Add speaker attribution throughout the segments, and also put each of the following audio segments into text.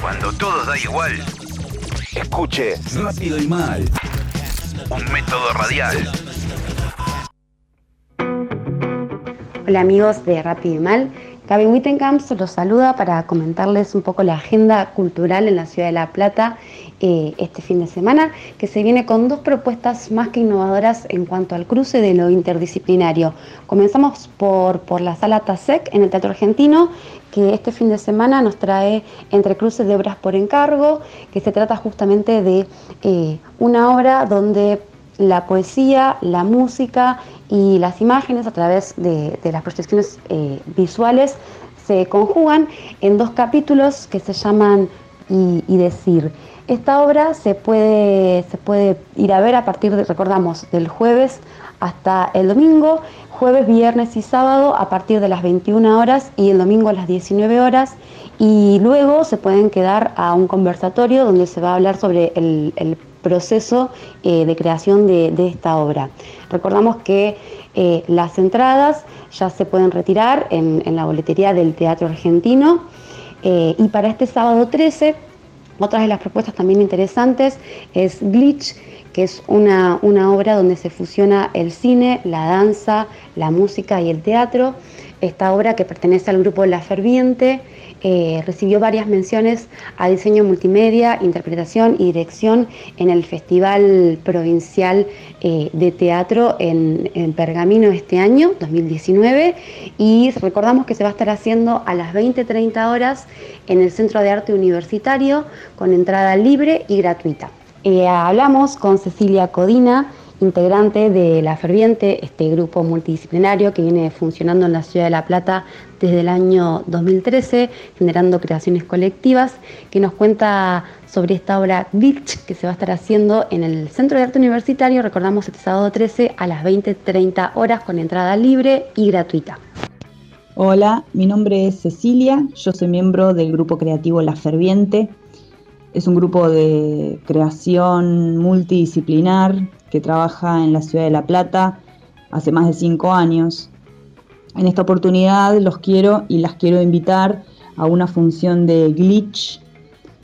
Speaker 1: Cuando todo da igual, escuche
Speaker 2: Rápido y mal.
Speaker 1: un método radial.
Speaker 3: Hola amigos de Rápido y Mal. Gaby Wittenkamp los saluda para comentarles un poco la agenda cultural en la ciudad de La Plata eh, este fin de semana, que se viene con dos propuestas más que innovadoras en cuanto al cruce de lo interdisciplinario. Comenzamos por, por la sala TASEC en el Teatro Argentino, que este fin de semana nos trae entre cruces de obras por encargo, que se trata justamente de eh, una obra donde la poesía, la música y las imágenes a través de, las proyecciones eh, visuales se conjugan en dos capítulos que se llaman y, decir. Esta obra se puede, se puede ir a ver a partir de, recordamos, del jueves hasta el domingo, jueves, viernes y sábado a partir de las 21 horas y el domingo a las 19 horas. Y luego se pueden quedar a un conversatorio donde se va a hablar sobre el, proceso eh, de creación de, esta obra. Recordamos que eh, las entradas ya se pueden retirar en la boletería del Teatro Argentino eh, y para este sábado 13, otra de las propuestas también interesantes es Glitch, que es una, una obra donde se fusiona el cine, la danza, la música y el teatro. Esta obra que pertenece al grupo La Ferviente eh, recibió varias menciones a diseño multimedia, interpretación y dirección en el Festival Provincial eh, de Teatro en, Pergamino este año, 2019, y recordamos que se va a estar haciendo a las 20-30 horas en el Centro de Arte Universitario con entrada libre y gratuita. Eh, hablamos con Cecilia Codina, integrante de La Ferviente, este grupo multidisciplinario que viene funcionando en la ciudad de La Plata desde el año 2013, generando creaciones colectivas, que nos cuenta sobre esta obra Glitch que se va a estar haciendo en el Centro de Arte Universitario, recordamos este sábado 13 a las 20-30 horas con entrada libre y gratuita.
Speaker 4: Hola, mi nombre es Cecilia, yo soy miembro del grupo creativo La Ferviente. Es un grupo de creación multidisciplinar que trabaja en la ciudad de La Plata hace más de cinco años. En esta oportunidad los quiero y las quiero invitar a una función de Glitch.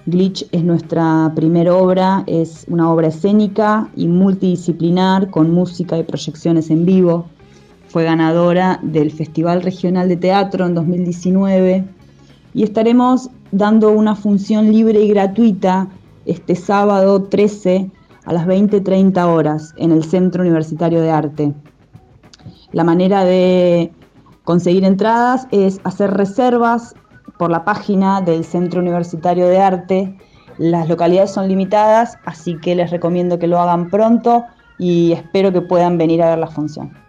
Speaker 4: Glitch es nuestra primera obra, es una obra escénica y multidisciplinar con música y proyecciones en vivo. Fue ganadora del Festival Regional de Teatro en 2019 y estaremos dando una función libre y gratuita este sábado 13 a las 20-30 horas en el Centro Universitario de Arte. La manera de conseguir entradas es hacer reservas por la página del Centro Universitario de Arte. Las localidades son limitadas, así que les recomiendo que lo hagan pronto y espero que puedan venir a ver la función.